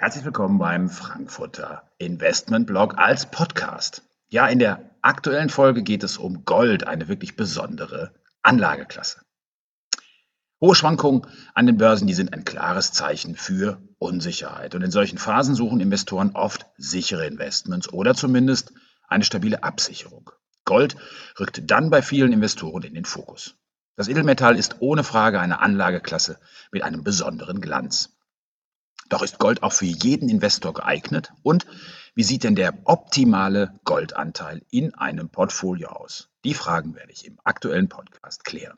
Herzlich willkommen beim Frankfurter Investment Blog als Podcast. Ja, in der aktuellen Folge geht es um Gold, eine wirklich besondere Anlageklasse. Hohe Schwankungen an den Börsen, die sind ein klares Zeichen für Unsicherheit. Und in solchen Phasen suchen Investoren oft sichere Investments oder zumindest eine stabile Absicherung. Gold rückt dann bei vielen Investoren in den Fokus. Das Edelmetall ist ohne Frage eine Anlageklasse mit einem besonderen Glanz. Doch ist Gold auch für jeden Investor geeignet? Und wie sieht denn der optimale Goldanteil in einem Portfolio aus? Die Fragen werde ich im aktuellen Podcast klären.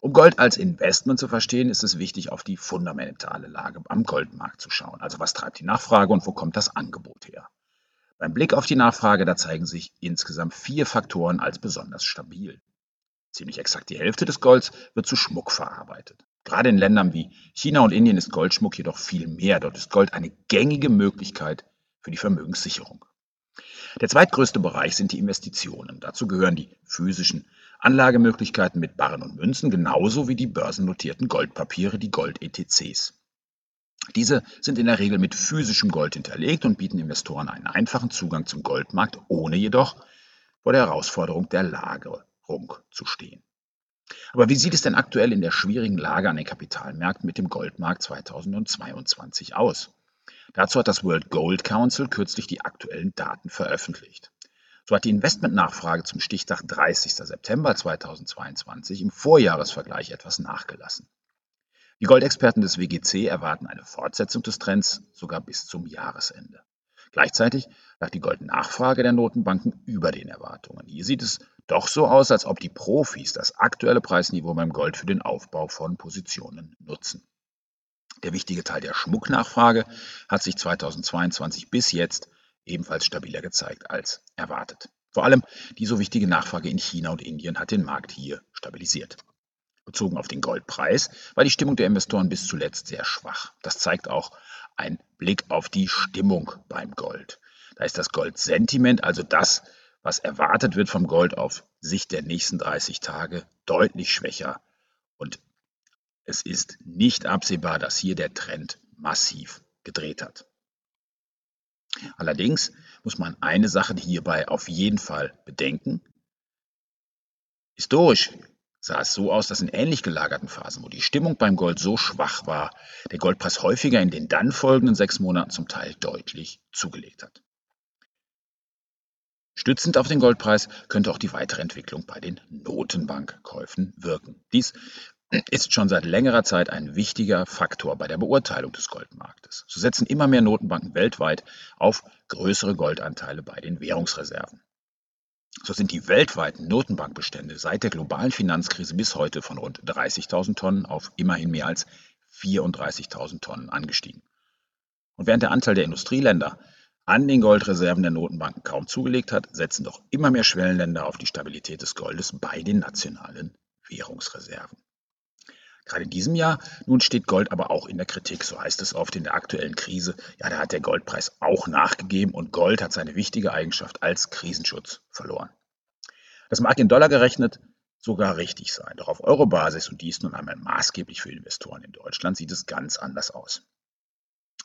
Um Gold als Investment zu verstehen, ist es wichtig, auf die fundamentale Lage am Goldmarkt zu schauen. Also was treibt die Nachfrage und wo kommt das Angebot her? Beim Blick auf die Nachfrage, da zeigen sich insgesamt vier Faktoren als besonders stabil. Ziemlich exakt die Hälfte des Golds wird zu Schmuck verarbeitet. Gerade in Ländern wie China und Indien ist Goldschmuck jedoch viel mehr. Dort ist Gold eine gängige Möglichkeit für die Vermögenssicherung. Der zweitgrößte Bereich sind die Investitionen. Dazu gehören die physischen Anlagemöglichkeiten mit Barren und Münzen, genauso wie die börsennotierten Goldpapiere, die Gold-ETCs. Diese sind in der Regel mit physischem Gold hinterlegt und bieten Investoren einen einfachen Zugang zum Goldmarkt, ohne jedoch vor der Herausforderung der Lagerung zu stehen. Aber wie sieht es denn aktuell in der schwierigen Lage an den Kapitalmärkten mit dem Goldmarkt 2022 aus? Dazu hat das World Gold Council kürzlich die aktuellen Daten veröffentlicht. So hat die Investmentnachfrage zum Stichtag 30. September 2022 im Vorjahresvergleich etwas nachgelassen. Die Goldexperten des WGC erwarten eine Fortsetzung des Trends sogar bis zum Jahresende. Gleichzeitig lag die Goldnachfrage der Notenbanken über den Erwartungen. Hier sieht es doch so aus, als ob die Profis das aktuelle Preisniveau beim Gold für den Aufbau von Positionen nutzen. Der wichtige Teil der Schmucknachfrage hat sich 2022 bis jetzt ebenfalls stabiler gezeigt als erwartet. Vor allem die so wichtige Nachfrage in China und Indien hat den Markt hier stabilisiert. Bezogen auf den Goldpreis war die Stimmung der Investoren bis zuletzt sehr schwach. Das zeigt auch ein Blick auf die Stimmung beim Gold. Da ist das Goldsentiment, also das, was erwartet wird vom Gold auf Sicht der nächsten 30 Tage, deutlich schwächer. Und es ist nicht absehbar, dass hier der Trend massiv gedreht hat. Allerdings muss man eine Sache hierbei auf jeden Fall bedenken. Historisch sah es so aus, dass in ähnlich gelagerten Phasen, wo die Stimmung beim Gold so schwach war, der Goldpreis häufiger in den dann folgenden sechs Monaten zum Teil deutlich zugelegt hat. Stützend auf den Goldpreis könnte auch die weitere Entwicklung bei den Notenbankkäufen wirken. Dies ist schon seit längerer Zeit ein wichtiger Faktor bei der Beurteilung des Goldmarktes. So setzen immer mehr Notenbanken weltweit auf größere Goldanteile bei den Währungsreserven. So sind die weltweiten Notenbankbestände seit der globalen Finanzkrise bis heute von rund 30.000 Tonnen auf immerhin mehr als 34.000 Tonnen angestiegen. Und während der Anteil der Industrieländer an den Goldreserven der Notenbanken kaum zugelegt hat, setzen doch immer mehr Schwellenländer auf die Stabilität des Goldes bei den nationalen Währungsreserven. Gerade in diesem Jahr nun steht Gold aber auch in der Kritik, so heißt es oft in der aktuellen Krise. Ja, da hat der Goldpreis auch nachgegeben und Gold hat seine wichtige Eigenschaft als Krisenschutz verloren. Das mag in Dollar gerechnet sogar richtig sein, doch auf Eurobasis und dies nun einmal maßgeblich für Investoren in Deutschland sieht es ganz anders aus.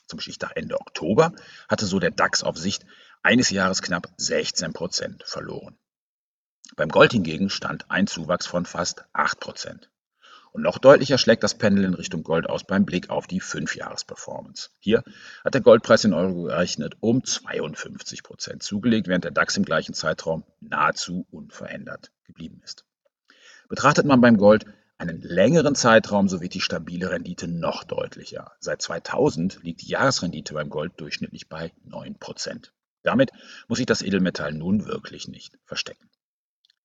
Zum Stichtag Ende Oktober hatte so der DAX auf Sicht eines Jahres knapp 16 Prozent verloren. Beim Gold hingegen stand ein Zuwachs von fast 8 Prozent. Und noch deutlicher schlägt das Pendel in Richtung Gold aus beim Blick auf die 5-Jahres-Performance. Hier hat der Goldpreis in Euro gerechnet um 52 Prozent zugelegt, während der DAX im gleichen Zeitraum nahezu unverändert geblieben ist. Betrachtet man beim Gold einen längeren Zeitraum, so wird die stabile Rendite noch deutlicher. Seit 2000 liegt die Jahresrendite beim Gold durchschnittlich bei 9 Prozent. Damit muss sich das Edelmetall nun wirklich nicht verstecken.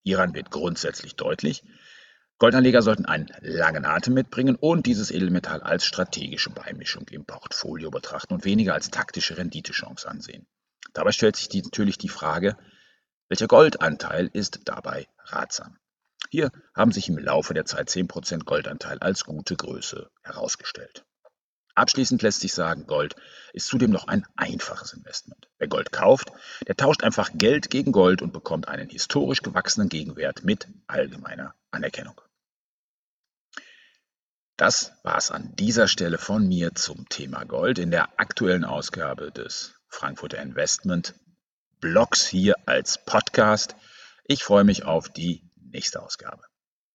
Hieran wird grundsätzlich deutlich, Goldanleger sollten einen langen Atem mitbringen und dieses Edelmetall als strategische Beimischung im Portfolio betrachten und weniger als taktische Renditechance ansehen. Dabei stellt sich die, natürlich die Frage, welcher Goldanteil ist dabei ratsam? Hier haben sich im Laufe der Zeit 10% Goldanteil als gute Größe herausgestellt. Abschließend lässt sich sagen, Gold ist zudem noch ein einfaches Investment. Wer Gold kauft, der tauscht einfach Geld gegen Gold und bekommt einen historisch gewachsenen Gegenwert mit allgemeiner Anerkennung. Das war's an dieser Stelle von mir zum Thema Gold in der aktuellen Ausgabe des Frankfurter Investment Blogs hier als Podcast. Ich freue mich auf die nächste Ausgabe.